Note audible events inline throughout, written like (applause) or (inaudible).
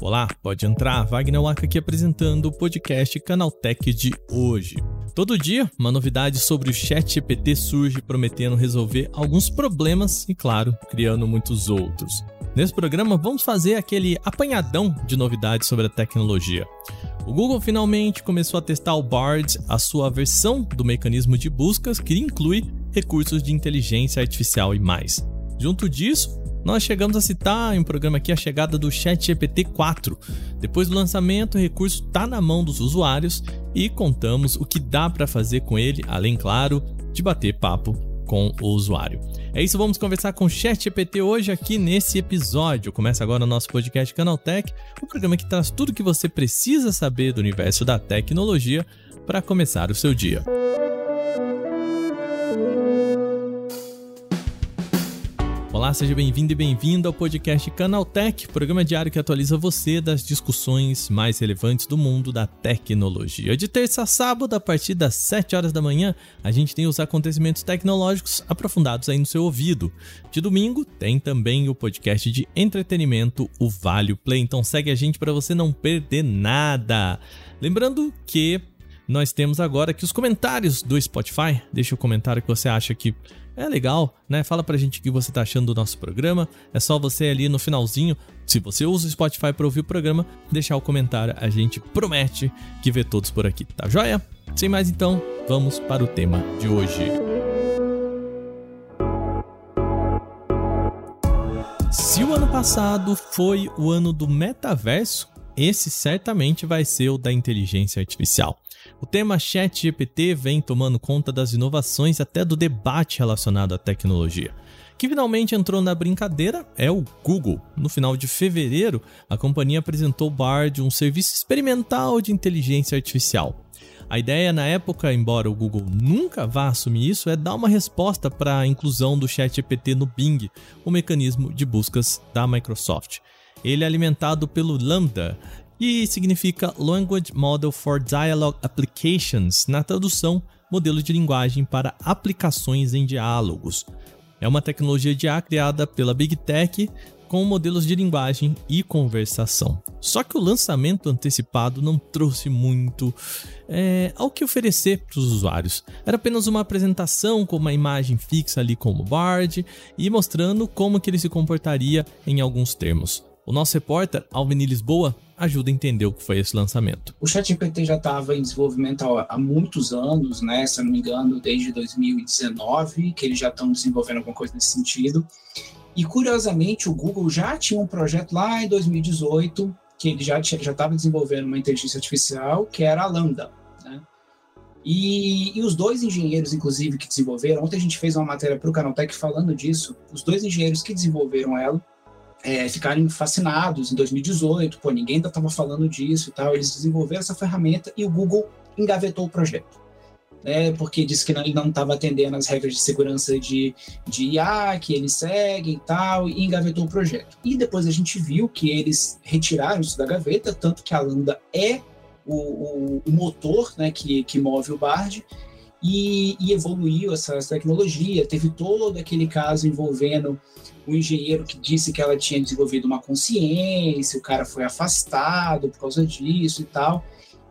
Olá, pode entrar. Wagner Waka aqui apresentando o podcast Canaltech de hoje. Todo dia, uma novidade sobre o Chat GPT surge prometendo resolver alguns problemas e, claro, criando muitos outros. Nesse programa, vamos fazer aquele apanhadão de novidades sobre a tecnologia. O Google finalmente começou a testar o Bard, a sua versão do mecanismo de buscas que inclui recursos de inteligência artificial e mais. Junto disso, nós chegamos a citar em um programa aqui a chegada do ChatGPT 4. Depois do lançamento, o recurso está na mão dos usuários e contamos o que dá para fazer com ele, além, claro, de bater papo com o usuário. É isso, vamos conversar com o ChatGPT hoje aqui nesse episódio. Começa agora o nosso podcast Canaltech, o programa que traz tudo o que você precisa saber do universo da tecnologia para começar o seu dia. Olá, seja bem-vindo e bem-vinda ao podcast Canaltech, programa diário que atualiza você das discussões mais relevantes do mundo da tecnologia. De terça a sábado, a partir das 7 horas da manhã, a gente tem os acontecimentos tecnológicos aprofundados aí no seu ouvido. De domingo, tem também o podcast de entretenimento, o Vale Play. Então segue a gente para você não perder nada. Lembrando que nós temos agora aqui os comentários do Spotify. Deixa o comentário que você acha que é legal, né? Fala pra gente o que você tá achando do nosso programa. É só você ali no finalzinho, se você usa o Spotify para ouvir o programa, deixar o comentário. A gente promete que vê todos por aqui, tá joia? Sem mais então, vamos para o tema de hoje. Se o ano passado foi o ano do metaverso, esse certamente vai ser o da inteligência artificial. O tema ChatGPT vem tomando conta das inovações até do debate relacionado à tecnologia. Que finalmente entrou na brincadeira é o Google. No final de fevereiro, a companhia apresentou o Bard, um serviço experimental de inteligência artificial. A ideia na época, embora o Google nunca vá assumir isso, é dar uma resposta para a inclusão do ChatGPT no Bing, o mecanismo de buscas da Microsoft. Ele é alimentado pelo Lambda, e significa Language Model for Dialogue Applications, na tradução, modelo de linguagem para aplicações em diálogos. É uma tecnologia de IA criada pela Big Tech com modelos de linguagem e conversação. Só que o lançamento antecipado não trouxe muito é, ao que oferecer para os usuários. Era apenas uma apresentação com uma imagem fixa ali como Bard e mostrando como que ele se comportaria em alguns termos. O nosso repórter, Alvin Lisboa, ajuda a entender o que foi esse lançamento. O ChatGPT já estava em desenvolvimento há, há, muitos anos, né? Se eu não me engano, desde 2019, que eles já estão desenvolvendo alguma coisa nesse sentido. E curiosamente, o Google já tinha um projeto lá em 2018 que ele já já estava desenvolvendo uma inteligência artificial que era a Lambda. Né? E, e, os dois engenheiros, inclusive, que desenvolveram, ontem a gente fez uma matéria para o Canaltech falando disso, os dois engenheiros que desenvolveram ela é, ficarem fascinados em 2018, pô, ninguém ainda estava falando disso e tal. Eles desenvolveram essa ferramenta e o Google engavetou o projeto. Né, porque disse que ele não estava atendendo as regras de segurança de, de IA, que eles seguem e tal, e engavetou o projeto. E depois a gente viu que eles retiraram isso da gaveta, tanto que a Lambda é o, o, o motor né, que, que move o Bard, e, e evoluiu essa, tecnologia. Teve todo aquele caso envolvendo o engenheiro que disse que ela tinha desenvolvido uma consciência, o cara foi afastado por causa disso e tal.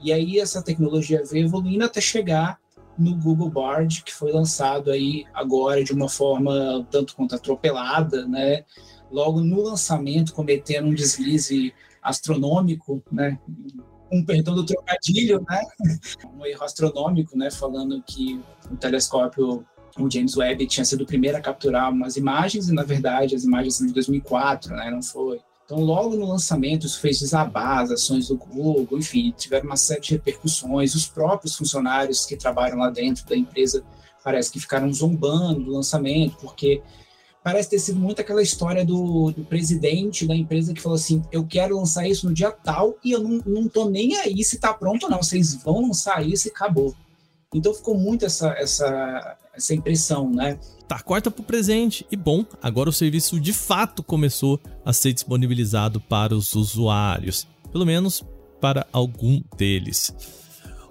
E aí essa tecnologia veio evoluindo até chegar no Google Bard, que foi lançado aí agora de uma forma tanto quanto atropelada, né? Logo no lançamento, cometendo um deslize astronômico, né? Um perdão do trocadilho, né? (laughs) Um erro astronômico, né? Falando que o telescópio o James Webb tinha sido o primeiro a capturar umas imagens e, na verdade, as imagens são de 2004, né? Não foi. Então, logo no lançamento, isso fez desabar as ações do Google, enfim, tiveram uma série de repercussões. Os próprios funcionários que trabalham lá dentro da empresa parece que ficaram zombando do lançamento, porque parece ter sido muito aquela história do, do, presidente da empresa que falou assim: eu quero lançar isso no dia tal e eu não, não tô nem aí se tá pronto ou não, vocês vão lançar isso e acabou. Então ficou muito essa, essa, essa impressão, né? Tá, corta pro presente. E bom, agora o serviço de fato começou a ser disponibilizado para os usuários. Pelo menos para algum deles.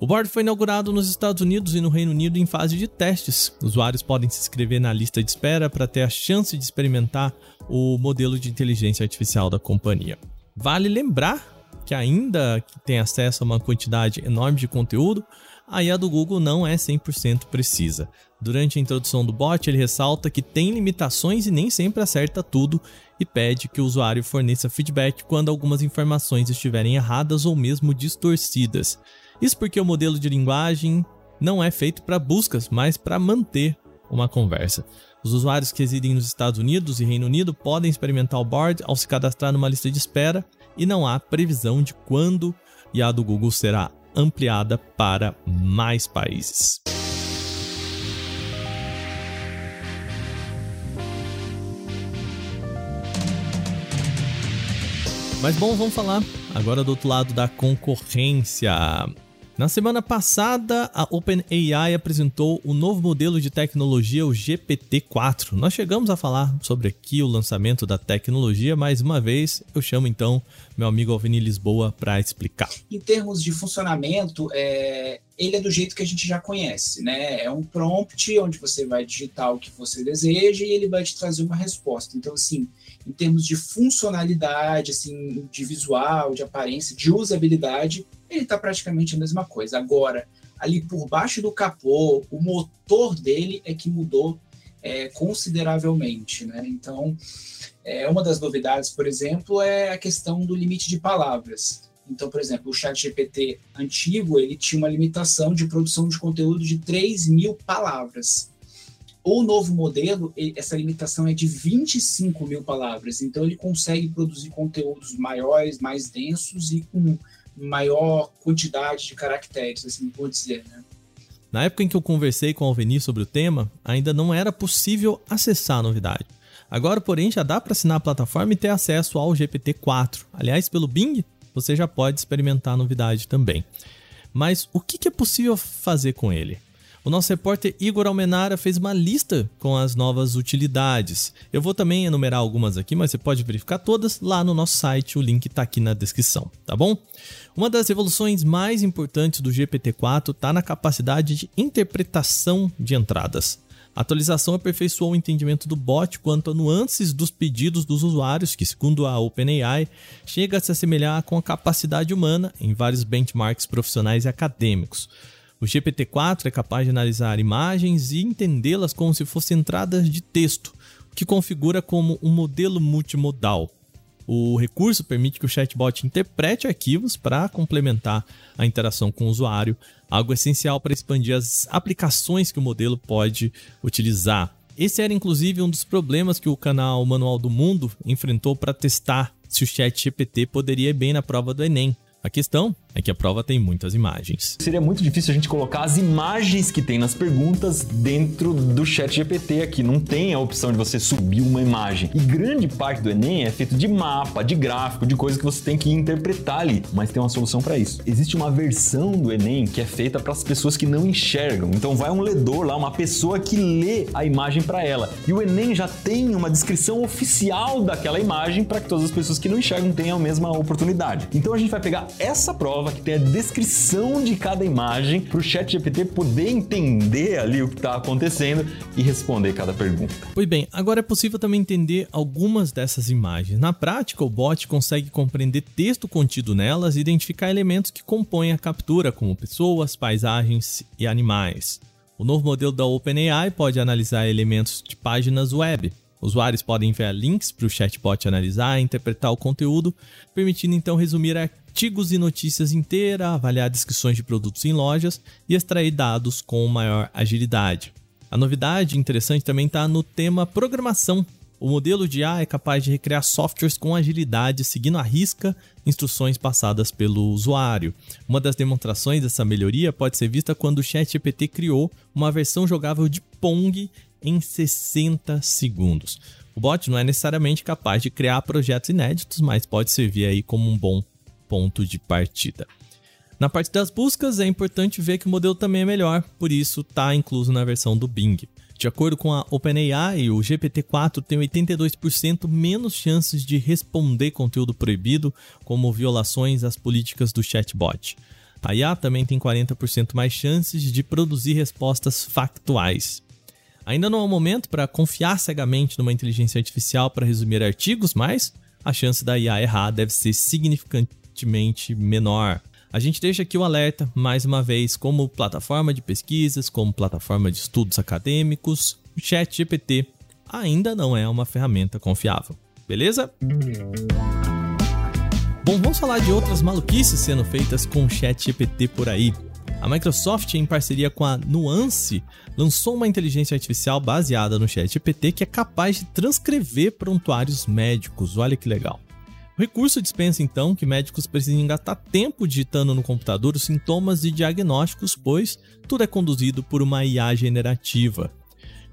O board foi inaugurado nos Estados Unidos e no Reino Unido em fase de testes. Usuários podem se inscrever na lista de espera para ter a chance de experimentar o modelo de inteligência artificial da companhia. Vale lembrar que ainda que tem acesso a uma quantidade enorme de conteúdo, a IA do Google não é 100% precisa. Durante a introdução do bot, ele ressalta que tem limitações e nem sempre acerta tudo e pede que o usuário forneça feedback quando algumas informações estiverem erradas ou mesmo distorcidas. Isso porque o modelo de linguagem não é feito para buscas, mas para manter uma conversa. Os usuários que residem nos Estados Unidos e Reino Unido podem experimentar o board ao se cadastrar numa lista de espera e não há previsão de quando e a do Google será ampliada para mais países. Mas bom, vamos falar agora do outro lado da concorrência. Na semana passada, a OpenAI apresentou o novo modelo de tecnologia, o GPT-4. Nós chegamos a falar sobre aqui o lançamento da tecnologia, mais uma vez eu chamo então meu amigo Alvini Lisboa para explicar. Em termos de funcionamento, é, ele é do jeito que a gente já conhece, né? É um prompt onde você vai digitar o que você deseja e ele vai te trazer uma resposta. Então, assim, em termos de funcionalidade, assim, de visual, de aparência, de usabilidade, ele está praticamente a mesma coisa. Agora, ali por baixo do capô, o motor dele é que mudou é, consideravelmente, né? Então, é, uma das novidades, por exemplo, é a questão do limite de palavras. Então, por exemplo, o chat GPT antigo, ele tinha uma limitação de produção de conteúdo de 3 mil palavras. O novo modelo, essa limitação é de 25 mil palavras. Então, ele consegue produzir conteúdos maiores, mais densos e com maior quantidade de caracteres, assim por dizer, né? Na época em que eu conversei com o Alveni sobre o tema, ainda não era possível acessar a novidade. Agora, porém, já dá para assinar a plataforma e ter acesso ao GPT-4. Aliás, pelo Bing, você já pode experimentar a novidade também. Mas o que é possível fazer com ele? O nosso repórter Igor Almenara fez uma lista com as novas utilidades. Eu vou também enumerar algumas aqui, mas você pode verificar todas lá no nosso site, o link está aqui na descrição, tá bom? Uma das evoluções mais importantes do GPT-4 está na capacidade de interpretação de entradas. A atualização aperfeiçoou o entendimento do bot quanto a nuances dos pedidos dos usuários, que, segundo a OpenAI, chega a se assemelhar com a capacidade humana em vários benchmarks profissionais e acadêmicos. O GPT-4 é capaz de analisar imagens e entendê-las como se fossem entradas de texto, o que configura como um modelo multimodal. O recurso permite que o chatbot interprete arquivos para complementar a interação com o usuário, algo essencial para expandir as aplicações que o modelo pode utilizar. Esse era inclusive um dos problemas que o canal Manual do Mundo enfrentou para testar se o ChatGPT poderia ir bem na prova do Enem. A questão é que a prova tem muitas imagens. Seria muito difícil a gente colocar as imagens que tem nas perguntas dentro do chat GPT aqui. Não tem a opção de você subir uma imagem. E grande parte do Enem é feito de mapa, de gráfico, de coisas que você tem que interpretar ali. Mas tem uma solução para isso. Existe uma versão do Enem que é feita para as pessoas que não enxergam. Então vai um ledor lá, uma pessoa que lê a imagem para ela. E o Enem já tem uma descrição oficial daquela imagem para que todas as pessoas que não enxergam tenham a mesma oportunidade. Então a gente vai pegar essa prova que tem a descrição de cada imagem para o chat GPT poder entender ali o que está acontecendo e responder cada pergunta. Pois bem, agora é possível também entender algumas dessas imagens. Na prática, o bot consegue compreender texto contido nelas e identificar elementos que compõem a captura, como pessoas, paisagens e animais. O novo modelo da OpenAI pode analisar elementos de páginas web, Usuários podem enviar links para o chatbot analisar e interpretar o conteúdo, permitindo então resumir artigos e notícias inteiras, avaliar descrições de produtos em lojas e extrair dados com maior agilidade. A novidade interessante também está no tema programação. O modelo de IA é capaz de recriar softwares com agilidade, seguindo à risca instruções passadas pelo usuário. Uma das demonstrações dessa melhoria pode ser vista quando o ChatGPT criou uma versão jogável de Pong em 60 segundos. O bot não é necessariamente capaz de criar projetos inéditos, mas pode servir aí como um bom ponto de partida. Na parte das buscas, é importante ver que o modelo também é melhor, por isso está incluso na versão do Bing. De acordo com a OpenAI, o GPT-4 tem 82% menos chances de responder conteúdo proibido, como violações às políticas do chatbot. A IA também tem 40% mais chances de produzir respostas factuais. Ainda não é o momento para confiar cegamente numa inteligência artificial para resumir artigos, mas a chance da IA errar deve ser significantemente menor. A gente deixa aqui o alerta, mais uma vez, como plataforma de pesquisas, como plataforma de estudos acadêmicos, o ChatGPT ainda não é uma ferramenta confiável. Beleza? Bom, vamos falar de outras maluquices sendo feitas com o ChatGPT por aí. A Microsoft, em parceria com a Nuance, lançou uma inteligência artificial baseada no ChatGPT que é capaz de transcrever prontuários médicos. Olha que legal. O recurso dispensa então que médicos precisem gastar tempo digitando no computador os sintomas e diagnósticos, pois tudo é conduzido por uma IA generativa.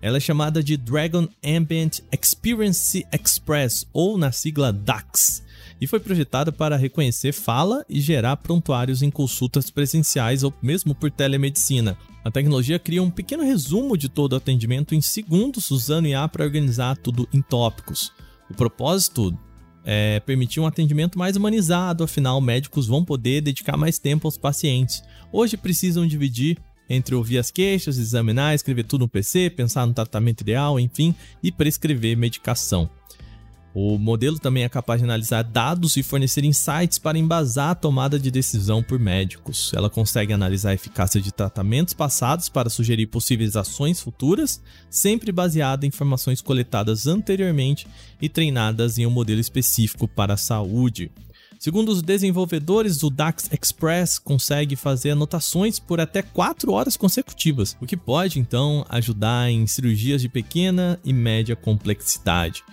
Ela é chamada de Dragon Ambient Experience Express, ou na sigla DAX, e foi projetada para reconhecer fala e gerar prontuários em consultas presenciais ou mesmo por telemedicina. A tecnologia cria um pequeno resumo de todo o atendimento em segundos, usando IA para organizar tudo em tópicos. O propósito é, permitir um atendimento mais humanizado, afinal, médicos vão poder dedicar mais tempo aos pacientes. Hoje precisam dividir entre ouvir as queixas, examinar, escrever tudo no PC, pensar no tratamento ideal, enfim, e prescrever medicação. O modelo também é capaz de analisar dados e fornecer insights para embasar a tomada de decisão por médicos. Ela consegue analisar a eficácia de tratamentos passados para sugerir possíveis ações futuras, sempre baseada em informações coletadas anteriormente e treinadas em um modelo específico para a saúde. Segundo os desenvolvedores, o DAX Express consegue fazer anotações por até 4 horas consecutivas, o que pode então ajudar em cirurgias de pequena e média complexidade.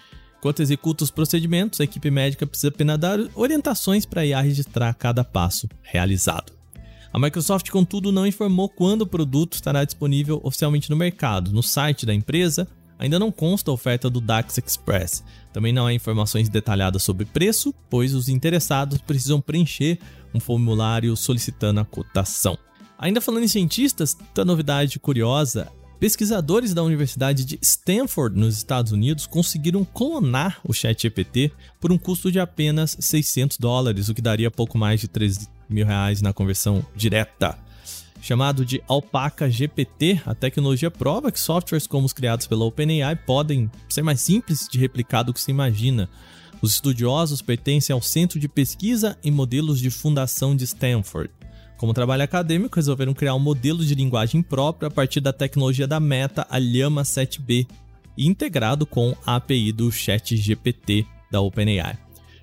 Enquanto executa os procedimentos, a equipe médica precisa apenas dar orientações para a IA registrar cada passo realizado. A Microsoft, contudo, não informou quando o produto estará disponível oficialmente no mercado. No site da empresa, ainda não consta a oferta do DAX Express. Também não há informações detalhadas sobre preço, pois os interessados precisam preencher um formulário solicitando a cotação. Ainda falando em cientistas, outra novidade curiosa Pesquisadores da Universidade de Stanford, nos Estados Unidos, conseguiram clonar o ChatGPT por um custo de apenas 600 dólares, o que daria pouco mais de 3 mil reais na conversão direta. Chamado de Alpaca GPT, a tecnologia prova que softwares como os criados pela OpenAI podem ser mais simples de replicar do que se imagina. Os estudiosos pertencem ao Centro de Pesquisa em Modelos de Fundação de Stanford. Como trabalho acadêmico, resolveram criar um modelo de linguagem próprio a partir da tecnologia da Meta, a Llama 7B, e integrado com a API do ChatGPT da OpenAI.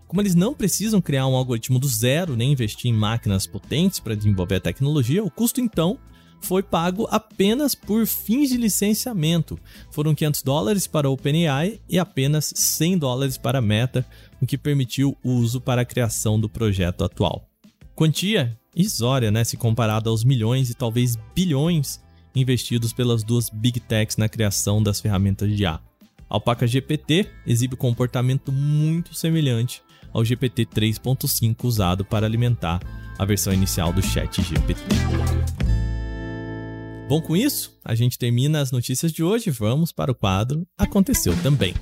Como eles não precisam criar um algoritmo do zero nem investir em máquinas potentes para desenvolver a tecnologia, o custo então foi pago apenas por fins de licenciamento. Foram 500 dólares para a OpenAI e apenas 100 dólares para a Meta, o que permitiu o uso para a criação do projeto atual. Quantia irrisória, né, se comparado aos milhões e talvez bilhões investidos pelas duas Big Techs na criação das ferramentas de IA. A Alpaca GPT exibe comportamento muito semelhante ao GPT 3.5 usado para alimentar a versão inicial do Chat GPT. Bom, com isso, a gente termina as notícias de hoje. Vamos para o quadro Aconteceu Também.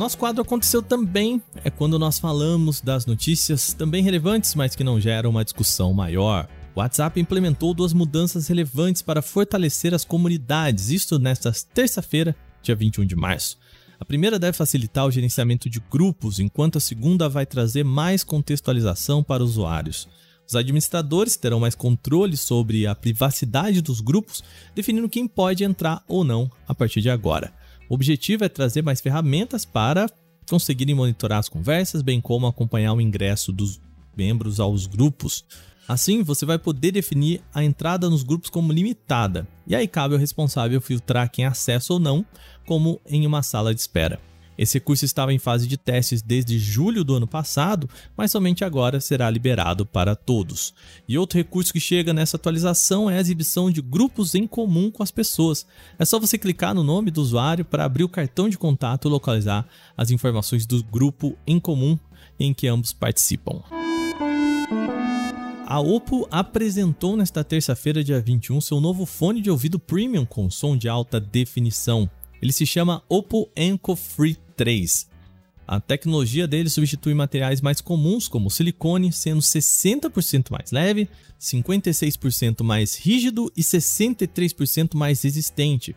Nosso quadro aconteceu também é quando nós falamos das notícias também relevantes, mas que não geram uma discussão maior. O WhatsApp implementou duas mudanças relevantes para fortalecer as comunidades, isto nesta terça-feira, dia 21 de março. A primeira deve facilitar o gerenciamento de grupos, enquanto a segunda vai trazer mais contextualização para usuários. Os administradores terão mais controle sobre a privacidade dos grupos, definindo quem pode entrar ou não a partir de agora. O objetivo é trazer mais ferramentas para conseguirem monitorar as conversas, bem como acompanhar o ingresso dos membros aos grupos. Assim, você vai poder definir a entrada nos grupos como limitada, e aí cabe ao responsável filtrar quem acessa ou não, como em uma sala de espera. Esse recurso estava em fase de testes desde julho do ano passado, mas somente agora será liberado para todos. E outro recurso que chega nessa atualização é a exibição de grupos em comum com as pessoas. É só você clicar no nome do usuário para abrir o cartão de contato e localizar as informações do grupo em comum em que ambos participam. A Oppo apresentou nesta terça-feira, dia 21, seu novo fone de ouvido premium com som de alta definição. Ele se chama Oppo Enco Free 3. A tecnologia dele substitui materiais mais comuns, como silicone, sendo 60% mais leve, 56% mais rígido e 63% mais resistente.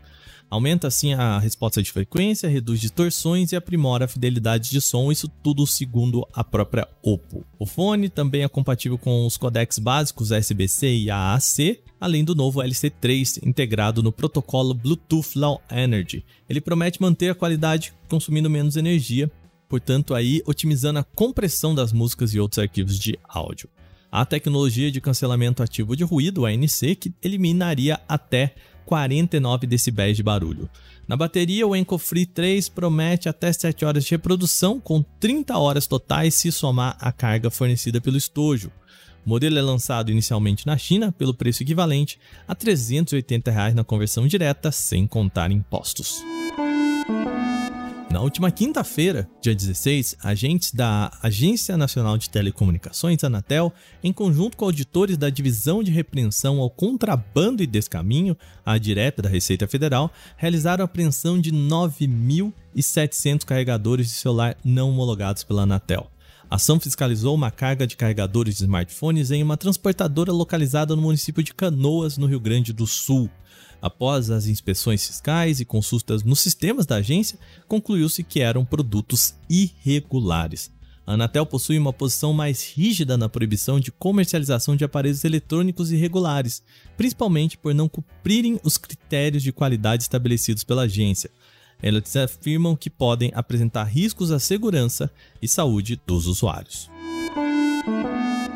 Aumenta assim a resposta de frequência, reduz distorções e aprimora a fidelidade de som, isso tudo segundo a própria Oppo. O fone também é compatível com os codecs básicos SBC e AAC, além do novo LC3 integrado no protocolo Bluetooth Low Energy. Ele promete manter a qualidade consumindo menos energia, portanto aí otimizando a compressão das músicas e outros arquivos de áudio. A tecnologia de cancelamento ativo de ruído, ANC, que eliminaria até 49 decibéis de barulho. Na bateria, o Enco Free 3 promete até 7 horas de reprodução, com 30 horas totais se somar a carga fornecida pelo estojo. O modelo é lançado inicialmente na China pelo preço equivalente a 380 reais na conversão direta, sem contar impostos. Na última quinta-feira, dia 16, agentes da Agência Nacional de Telecomunicações, Anatel, em conjunto com auditores da Divisão de Repreensão ao Contrabando e Descaminho, a direta da Receita Federal, realizaram a apreensão de 9.700 carregadores de celular não homologados pela Anatel. A ação fiscalizou uma carga de carregadores de smartphones em uma transportadora localizada no município de Canoas, no Rio Grande do Sul. Após as inspeções fiscais e consultas nos sistemas da agência, concluiu-se que eram produtos irregulares. A Anatel possui uma posição mais rígida na proibição de comercialização de aparelhos eletrônicos irregulares, principalmente por não cumprirem os critérios de qualidade estabelecidos pela agência. Elas afirmam que podem apresentar riscos à segurança e saúde dos usuários.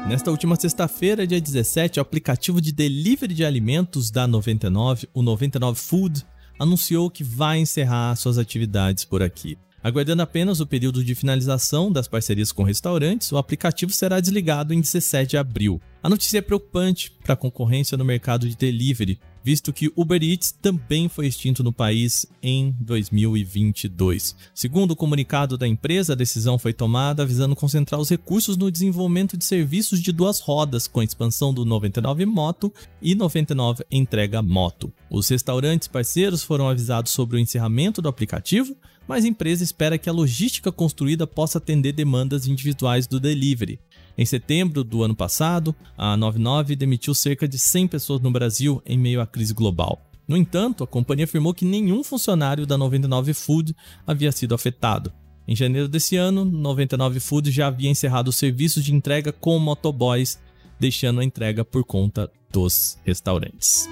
Nesta última sexta-feira, dia 17, o aplicativo de delivery de alimentos da 99, o 99 Food, anunciou que vai encerrar suas atividades por aqui. Aguardando apenas o período de finalização das parcerias com restaurantes, o aplicativo será desligado em 17 de abril. A notícia é preocupante para a concorrência no mercado de delivery, visto que Uber Eats também foi extinto no país em 2022. Segundo o comunicado da empresa, a decisão foi tomada visando concentrar os recursos no desenvolvimento de serviços de duas rodas, com a expansão do 99 Moto e 99 Entrega Moto. Os restaurantes parceiros foram avisados sobre o encerramento do aplicativo, mas a empresa espera que a logística construída possa atender demandas individuais do delivery. Em setembro do ano passado, a 99 demitiu cerca de 100 pessoas no Brasil em meio à crise global. No entanto, a companhia afirmou que nenhum funcionário da 99 Food havia sido afetado. Em janeiro desse ano, 99 Food já havia encerrado os serviços de entrega com motoboys, deixando a entrega por conta dos restaurantes.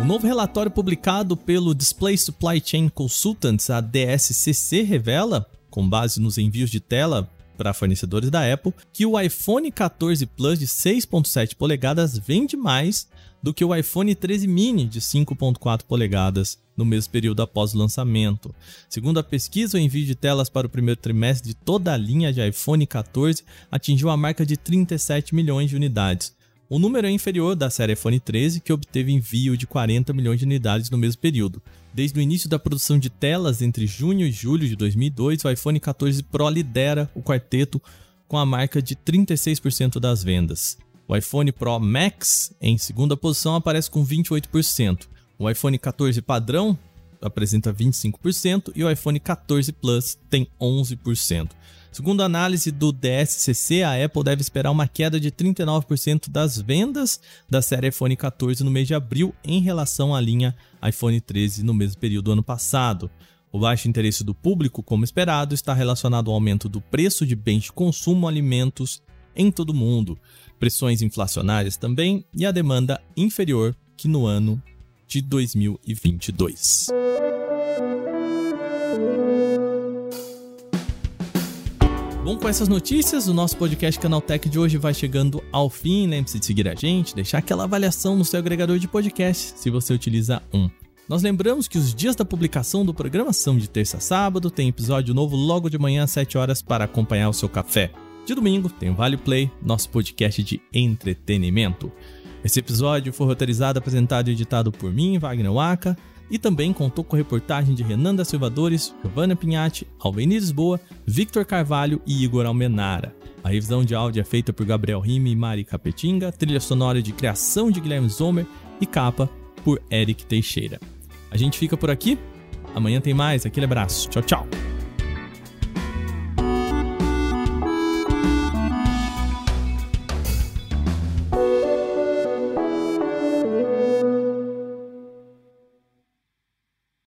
Um novo relatório publicado pelo Display Supply Chain Consultants, a DSCC, revela, com base nos envios de tela para fornecedores da Apple que o iPhone 14 Plus de 6.7 polegadas vende mais do que o iPhone 13 mini de 5.4 polegadas no mesmo período após o lançamento. Segundo a pesquisa, o envio de telas para o primeiro trimestre de toda a linha de iPhone 14 atingiu a marca de 37 milhões de unidades, o número é inferior da série iPhone 13, que obteve envio de 40 milhões de unidades no mesmo período. Desde o início da produção de telas entre junho e julho de 2002, o iPhone 14 Pro lidera o quarteto com a marca de 36% das vendas. O iPhone Pro Max, em segunda posição, aparece com 28%. O iPhone 14 padrão apresenta 25% e o iPhone 14 Plus tem 11%. Segundo a análise do DSCC, a Apple deve esperar uma queda de 39% das vendas da série iPhone 14 no mês de abril em relação à linha iPhone 13 no mesmo período do ano passado. O baixo interesse do público, como esperado, está relacionado ao aumento do preço de bens de consumo alimentos em todo o mundo, pressões inflacionárias também e a demanda inferior que no ano de 2022. Bom, com essas notícias, o nosso podcast Canaltech de hoje vai chegando ao fim. Lembre-se de seguir a gente, deixar aquela avaliação no seu agregador de podcast, se você utiliza um. Nós lembramos que os dias da publicação do programa são de terça a sábado, tem episódio novo logo de manhã às 7 horas para acompanhar o seu café. De domingo tem o Vale Play, nosso podcast de entretenimento. Esse episódio foi roteirizado, apresentado e editado por mim, Wagner Waka, e também contou com reportagem de Renan da Silvadores, Giovanna Pinhatti, Alvenir Lisboa, Victor Carvalho e Igor Almenara. A revisão de áudio é feita por Gabriel Rime e Mari Capetinga, trilha sonora de criação de Guilherme Zomer e capa por Eric Teixeira. A gente fica por aqui. Amanhã tem mais. Aquele abraço. Tchau, tchau.